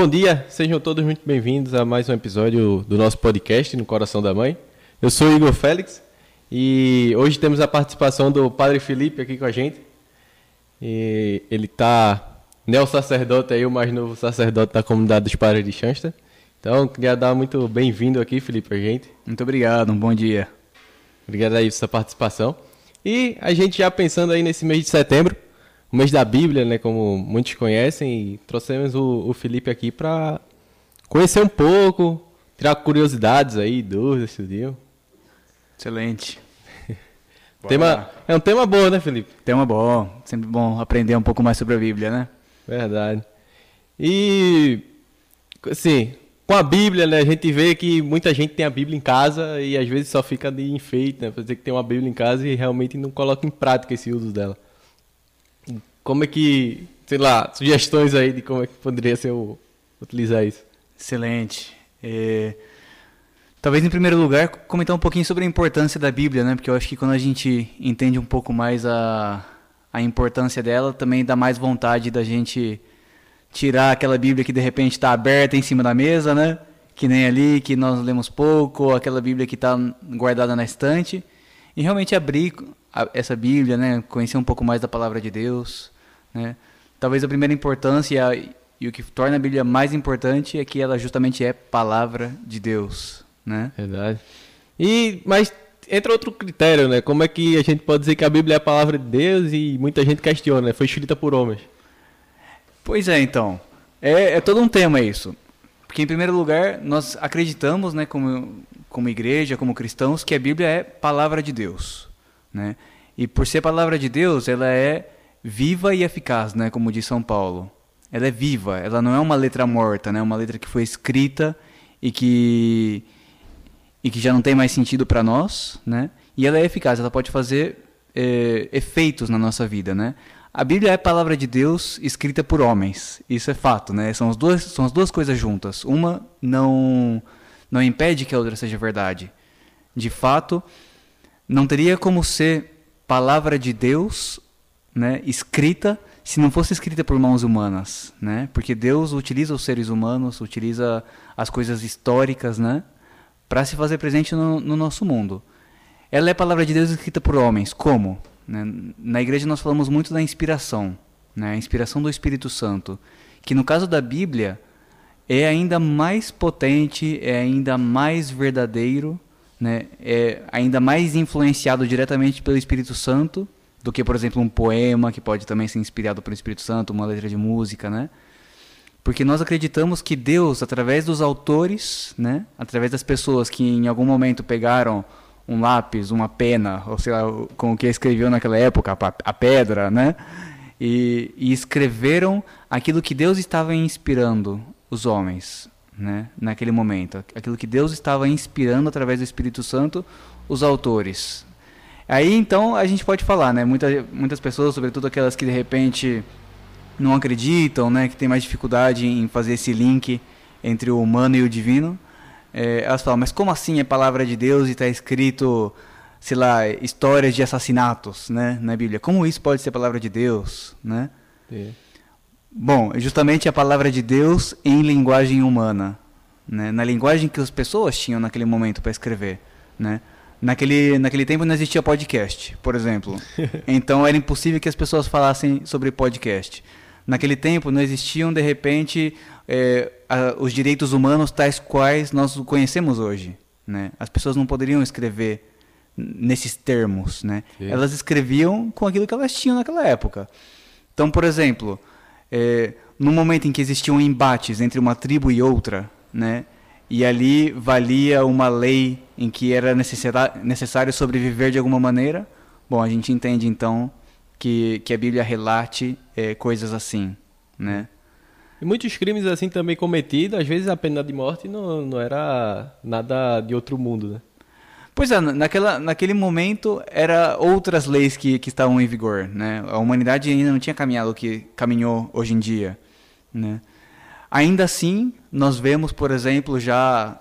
Bom dia, sejam todos muito bem-vindos a mais um episódio do nosso podcast No Coração da Mãe. Eu sou o Igor Félix e hoje temos a participação do Padre Felipe aqui com a gente. E ele está neo-sacerdote aí, o mais novo sacerdote da comunidade dos Padres de Chansta. Então, queria dar muito bem-vindo aqui, Felipe, a gente. Muito obrigado, um bom dia. Obrigado aí pela sua participação. E a gente já pensando aí nesse mês de setembro, o mês da Bíblia, né, como muitos conhecem, e trouxemos o, o Felipe aqui para conhecer um pouco, tirar curiosidades aí, dúvidas, estudio. Excelente. tema, é um tema bom, né, Felipe? Tema bom, sempre bom aprender um pouco mais sobre a Bíblia, né? Verdade. E, assim, com a Bíblia, né, a gente vê que muita gente tem a Bíblia em casa e às vezes só fica de enfeite, né, pra dizer que tem uma Bíblia em casa e realmente não coloca em prática esse uso dela. Como é que, sei lá, sugestões aí de como é que poderia ser o, utilizar isso? Excelente. É... Talvez em primeiro lugar comentar um pouquinho sobre a importância da Bíblia, né? Porque eu acho que quando a gente entende um pouco mais a, a importância dela, também dá mais vontade da gente tirar aquela Bíblia que de repente está aberta em cima da mesa, né? Que nem ali, que nós lemos pouco, ou aquela Bíblia que está guardada na estante, e realmente abrir essa Bíblia, né? Conhecer um pouco mais da palavra de Deus, né? Talvez a primeira importância e o que torna a Bíblia mais importante é que ela justamente é palavra de Deus, né? Verdade. E mas entra outro critério, né? Como é que a gente pode dizer que a Bíblia é a palavra de Deus e muita gente questiona, né? Foi escrita por homens. Pois é, então. É, é todo um tema isso. Porque, em primeiro lugar, nós acreditamos, né, como, como igreja, como cristãos, que a Bíblia é palavra de Deus. Né? E por ser palavra de Deus, ela é viva e eficaz, né, como diz São Paulo. Ela é viva, ela não é uma letra morta, né, uma letra que foi escrita e que, e que já não tem mais sentido para nós. Né? E ela é eficaz, ela pode fazer é, efeitos na nossa vida. Né? A Bíblia é a palavra de Deus escrita por homens. Isso é fato, né? São as duas, são as duas coisas juntas. Uma não não impede que a outra seja verdade. De fato, não teria como ser palavra de Deus, né, escrita se não fosse escrita por mãos humanas, né? Porque Deus utiliza os seres humanos, utiliza as coisas históricas, né, para se fazer presente no, no nosso mundo. Ela é palavra de Deus escrita por homens. Como? Né? Na igreja nós falamos muito da inspiração, né? a inspiração do Espírito Santo, que no caso da Bíblia é ainda mais potente, é ainda mais verdadeiro, né? é ainda mais influenciado diretamente pelo Espírito Santo do que, por exemplo, um poema que pode também ser inspirado pelo Espírito Santo, uma letra de música, né? Porque nós acreditamos que Deus, através dos autores, né, através das pessoas que em algum momento pegaram um lápis, uma pena, ou sei lá, com o que escreveu naquela época, a pedra, né? E, e escreveram aquilo que Deus estava inspirando os homens, né? Naquele momento, aquilo que Deus estava inspirando através do Espírito Santo os autores. Aí então a gente pode falar, né? Muita, muitas pessoas, sobretudo aquelas que de repente não acreditam, né? Que tem mais dificuldade em fazer esse link entre o humano e o divino é, elas falam, mas como assim é palavra de Deus e está escrito, sei lá, histórias de assassinatos, né, na Bíblia? Como isso pode ser palavra de Deus, né? É. Bom, justamente a palavra de Deus em linguagem humana, né? Na linguagem que as pessoas tinham naquele momento para escrever, né? Naquele, naquele tempo não existia podcast, por exemplo. Então era impossível que as pessoas falassem sobre podcast. Naquele tempo não existiam, de repente, é, a, os direitos humanos tais quais nós conhecemos hoje. Né? As pessoas não poderiam escrever nesses termos. Né? Elas escreviam com aquilo que elas tinham naquela época. Então, por exemplo, é, no momento em que existiam embates entre uma tribo e outra, né? E ali valia uma lei em que era necessário sobreviver de alguma maneira, bom, a gente entende então que, que a Bíblia relate é, coisas assim, né? E muitos crimes assim também cometidos, às vezes a pena de morte não, não era nada de outro mundo, né? Pois é, naquela, naquele momento era outras leis que, que estavam em vigor, né? A humanidade ainda não tinha caminhado o que caminhou hoje em dia, né? Ainda assim, nós vemos, por exemplo, já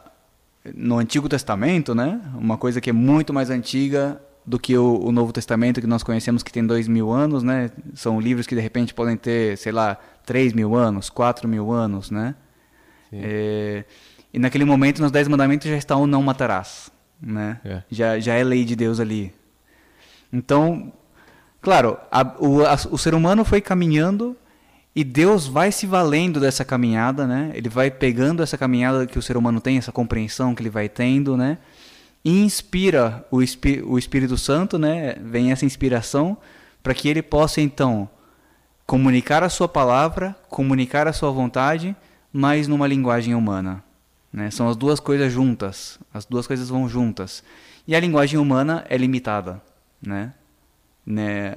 no Antigo Testamento, né? Uma coisa que é muito mais antiga do que o, o, Novo Testamento que nós conhecemos que tem dois mil anos, né? São livros que de repente podem ter, sei lá, três mil anos, quatro mil anos, né? É, e naquele momento, nos Dez Mandamentos já está o não matarás. Né? É. Já, já é lei de Deus ali. Então, claro, a- o, a- o ser humano foi caminhando e Deus vai se valendo dessa caminhada, né? Ele vai pegando essa caminhada que o ser humano tem, essa compreensão que ele vai tendo, né? E inspira o, Espí- o Espírito Santo, né? Vem essa inspiração para que ele possa então comunicar a sua palavra, comunicar a sua vontade, mas numa linguagem humana. Né? São as duas coisas juntas, as duas coisas vão juntas. E a linguagem humana é limitada. Né? Né?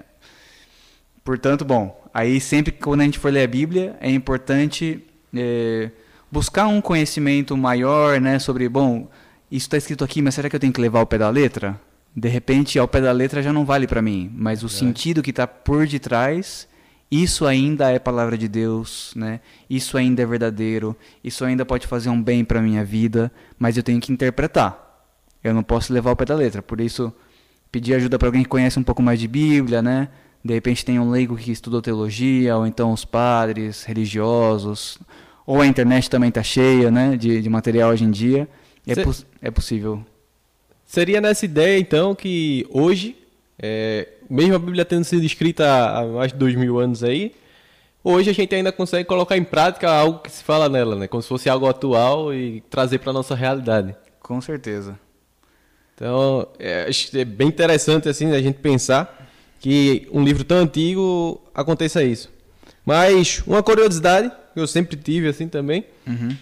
Portanto, bom, aí sempre que quando a gente for ler a Bíblia, é importante é, buscar um conhecimento maior né, sobre, bom, isso está escrito aqui, mas será que eu tenho que levar ao pé da letra? De repente, ao pé da letra já não vale para mim, mas o sentido que está por detrás, isso ainda é palavra de Deus, né? Isso ainda é verdadeiro, isso ainda pode fazer um bem para minha vida, mas eu tenho que interpretar. Eu não posso levar ao pé da letra, por isso pedir ajuda para alguém que conhece um pouco mais de Bíblia, né? De repente tem um leigo que estudou teologia, ou então os padres religiosos, ou a internet também está cheia, né? De, de material hoje em dia. É, pos- é possível. Seria nessa ideia, então, que hoje, é, mesmo a Bíblia tendo sido escrita há mais de dois mil anos aí, hoje a gente ainda consegue colocar em prática algo que se fala nela, né? Como se fosse algo atual e trazer para nossa realidade. Com certeza. Então, é, é bem interessante assim a gente pensar que um livro tão antigo aconteça isso. Mas uma curiosidade que eu sempre tive assim também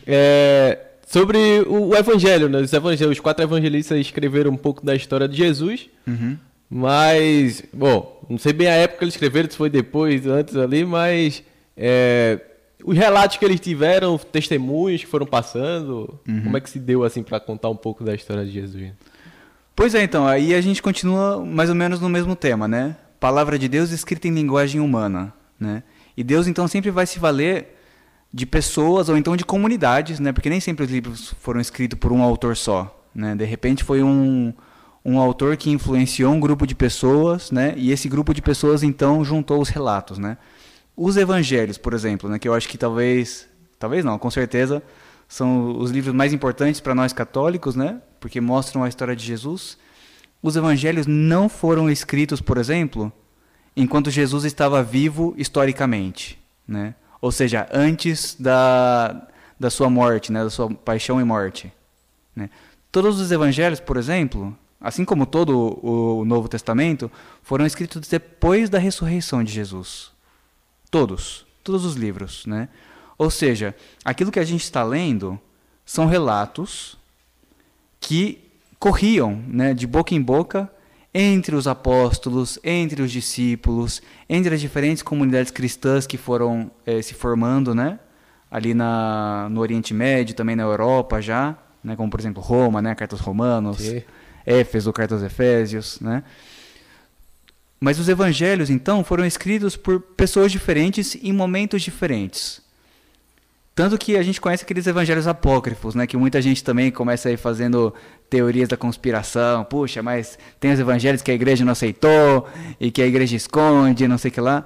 é sobre o, Evangelho, né? Os, evangelhos, os quatro evangelistas escreveram um pouco da história de Jesus, Uhum. mas bom, não sei bem a época que eles escreveram, se foi depois, antes ali, mas é, os relatos que eles tiveram, testemunhos que foram passando, como é que se deu assim para contar um pouco da história de Jesus? Pois é, então, aí a gente continua mais ou menos no mesmo tema, né? Palavra de Deus escrita em linguagem humana, né? E Deus então sempre vai se valer de pessoas ou então de comunidades, né? Porque nem sempre os livros foram escritos por um autor só, né? De repente foi um um autor que influenciou um grupo de pessoas, né? E esse grupo de pessoas então juntou os relatos, né? Os evangelhos, por exemplo, né, que eu acho que talvez, talvez não, com certeza são os livros mais importantes para nós católicos, né? Porque mostram a história de Jesus. Os evangelhos não foram escritos, por exemplo, enquanto Jesus estava vivo historicamente, né? Ou seja, antes da, da sua morte, né? Da sua paixão e morte, né? Todos os evangelhos, por exemplo, assim como todo o Novo Testamento, foram escritos depois da ressurreição de Jesus. Todos, todos os livros, né? Ou seja, aquilo que a gente está lendo são relatos que corriam, né, de boca em boca entre os apóstolos, entre os discípulos, entre as diferentes comunidades cristãs que foram eh, se formando, né, ali na, no Oriente Médio, também na Europa já, né, como por exemplo Roma, né, cartas Romanos, Sim. Éfeso, cartas Efésios, né? Mas os evangelhos, então, foram escritos por pessoas diferentes em momentos diferentes. Tanto que a gente conhece aqueles evangelhos apócrifos, né? Que muita gente também começa aí fazendo teorias da conspiração. Puxa, mas tem os evangelhos que a igreja não aceitou e que a igreja esconde, não sei o que lá.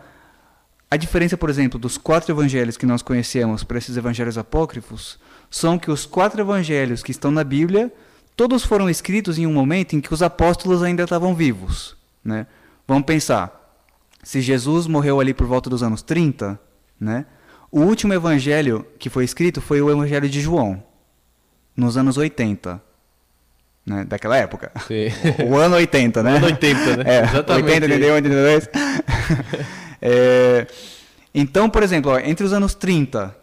A diferença, por exemplo, dos quatro evangelhos que nós conhecemos para esses evangelhos apócrifos são que os quatro evangelhos que estão na Bíblia, todos foram escritos em um momento em que os apóstolos ainda estavam vivos, né? Vamos pensar. Se Jesus morreu ali por volta dos anos 30, né? O último evangelho que foi escrito foi o evangelho de João, nos anos 80, né? Daquela época. Sim. O ano 80, né? Ano 80, né? É, Exatamente. 80, 81, 82. É, então, por exemplo, ó, entre os anos 30,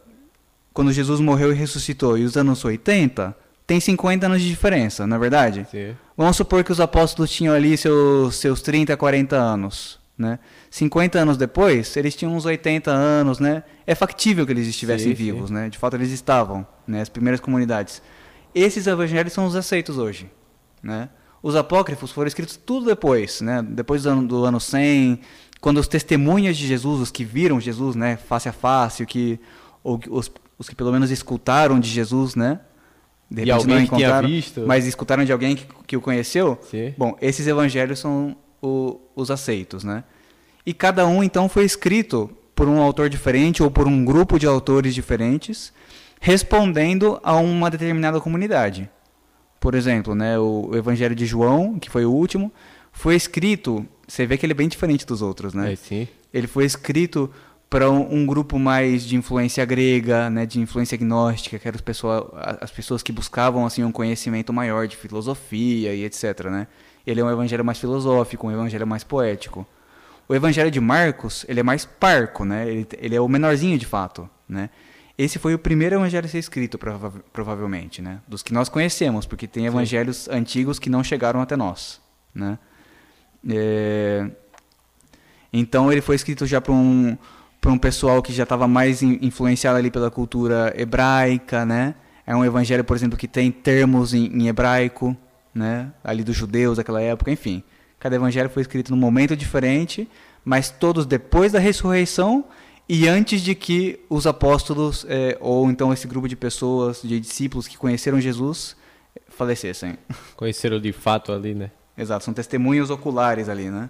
quando Jesus morreu e ressuscitou, e os anos 80, tem 50 anos de diferença, não é verdade? Sim. Vamos supor que os apóstolos tinham ali seus, seus 30, 40 anos. Né? 50 anos depois, eles tinham uns 80 anos, né? É factível que eles estivessem Sim, sim. vivos, né? De fato, eles estavam, né? As primeiras comunidades. Esses evangelhos são os aceitos hoje, né? Os apócrifos foram escritos tudo depois, né? Depois do ano, do ano 100, quando os testemunhas de Jesus, os que viram Jesus, né? Face a face, o que, ou os, os que pelo menos escutaram de Jesus, né? De repente não encontraram. Mas escutaram de alguém que, que o conheceu. Sim. Bom, esses evangelhos são o- os aceitos, né? E cada um então foi escrito por um autor diferente ou por um grupo de autores diferentes, respondendo a uma determinada comunidade. Por exemplo, né, o Evangelho de João, que foi o último, foi escrito. Você vê que ele é bem diferente dos outros, né? É. Ele foi escrito para um, grupo mais de influência grega, né, de influência gnóstica, que eram as pessoas, as pessoas que buscavam assim um conhecimento maior de filosofia e etc, né? Ele é um evangelho mais filosófico, um evangelho mais poético. O evangelho de Marcos, ele é mais parco, né? Ele, ele é o menorzinho de fato, né? Esse foi o primeiro evangelho a ser escrito, prova provavelmente, né? Dos que nós conhecemos, porque tem evangelhos Sim. antigos que não chegaram até nós, né? É... Então ele foi escrito já para um para um pessoal que já estava mais influenciado ali pela cultura hebraica, né? É um evangelho, por exemplo, que tem termos em, em hebraico, né? Ali dos judeus daquela época, enfim. Cada evangelho foi escrito num momento diferente, mas todos depois da ressurreição e antes de que os apóstolos, é, ou então esse grupo de pessoas, de discípulos que conheceram Jesus, falecessem. Conheceram de fato ali, né? Exato, são testemunhos oculares ali, né?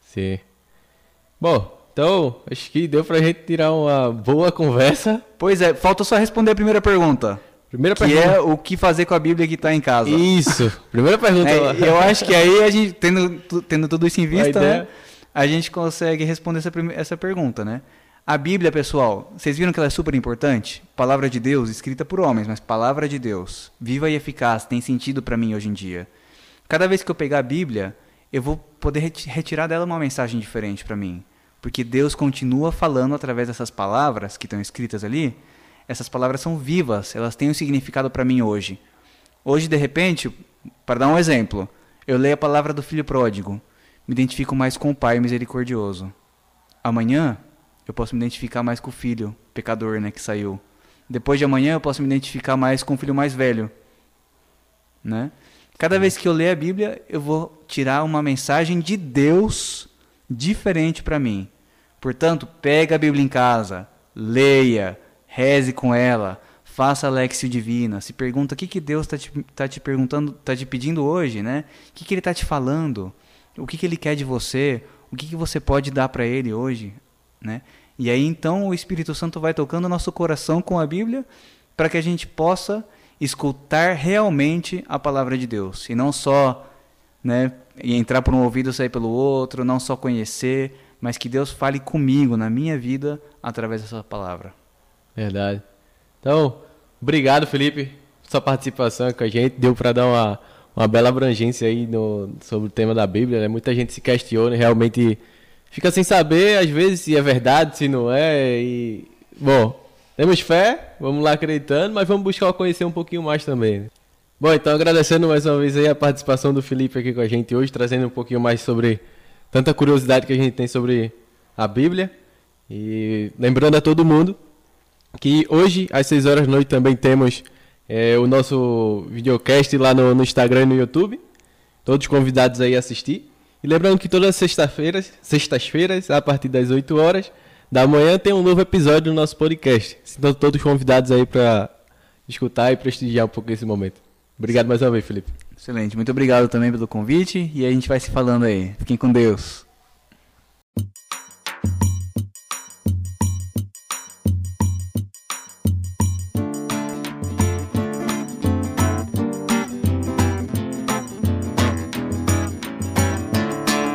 Sim. Bom, então, acho que deu pra gente tirar uma boa conversa. Pois é, falta só responder a primeira pergunta. Primeira que pergunta. é o que fazer com a Bíblia que está em casa. Isso. Primeira pergunta. É, eu acho que aí a gente, tendo, tendo tudo isso em vista, a, né, a gente consegue responder essa, essa pergunta, né? A Bíblia, pessoal, vocês viram que ela é super importante? Palavra de Deus, escrita por homens, mas palavra de Deus, viva e eficaz, tem sentido para mim hoje em dia. Cada vez que eu pegar a Bíblia, eu vou poder retirar dela uma mensagem diferente para mim, porque Deus continua falando através dessas palavras que estão escritas ali. Essas palavras são vivas, elas têm um significado para mim hoje. Hoje, de repente, para dar um exemplo, eu leio a palavra do filho pródigo, me identifico mais com o pai misericordioso. Amanhã, eu posso me identificar mais com o filho pecador, né, que saiu. Depois de amanhã eu posso me identificar mais com o filho mais velho, né? Cada vez que eu ler a Bíblia, eu vou tirar uma mensagem de Deus diferente para mim. Portanto, pega a Bíblia em casa, leia, reze com ela, faça a Lexio Divina, se pergunta o que, que Deus está te, tá te perguntando, está te pedindo hoje, né? O que, que Ele está te falando? O que, que Ele quer de você? O que, que você pode dar para Ele hoje? Né? E aí então o Espírito Santo vai tocando nosso coração com a Bíblia para que a gente possa escutar realmente a palavra de Deus e não só né, entrar por um ouvido e sair pelo outro, não só conhecer, mas que Deus fale comigo na minha vida através dessa palavra. Verdade. Então, obrigado, Felipe, por sua participação com a gente. Deu para dar uma, uma bela abrangência aí no, sobre o tema da Bíblia. Né? Muita gente se questiona realmente fica sem saber, às vezes, se é verdade, se não é. E, bom, temos fé, vamos lá acreditando, mas vamos buscar conhecer um pouquinho mais também. Né? Bom, então agradecendo mais uma vez aí a participação do Felipe aqui com a gente hoje, trazendo um pouquinho mais sobre tanta curiosidade que a gente tem sobre a Bíblia. E lembrando a todo mundo que hoje, às 6 horas da noite, também temos é, o nosso videocast lá no, no Instagram e no YouTube. Todos convidados aí a assistir. E lembrando que todas as sextas-feiras, sextas-feiras, a partir das 8 horas da manhã, tem um novo episódio do nosso podcast. Estão todos convidados aí para escutar e prestigiar um pouco esse momento. Obrigado mais uma vez, Felipe. Excelente. Muito obrigado também pelo convite e a gente vai se falando aí. Fiquem com Deus.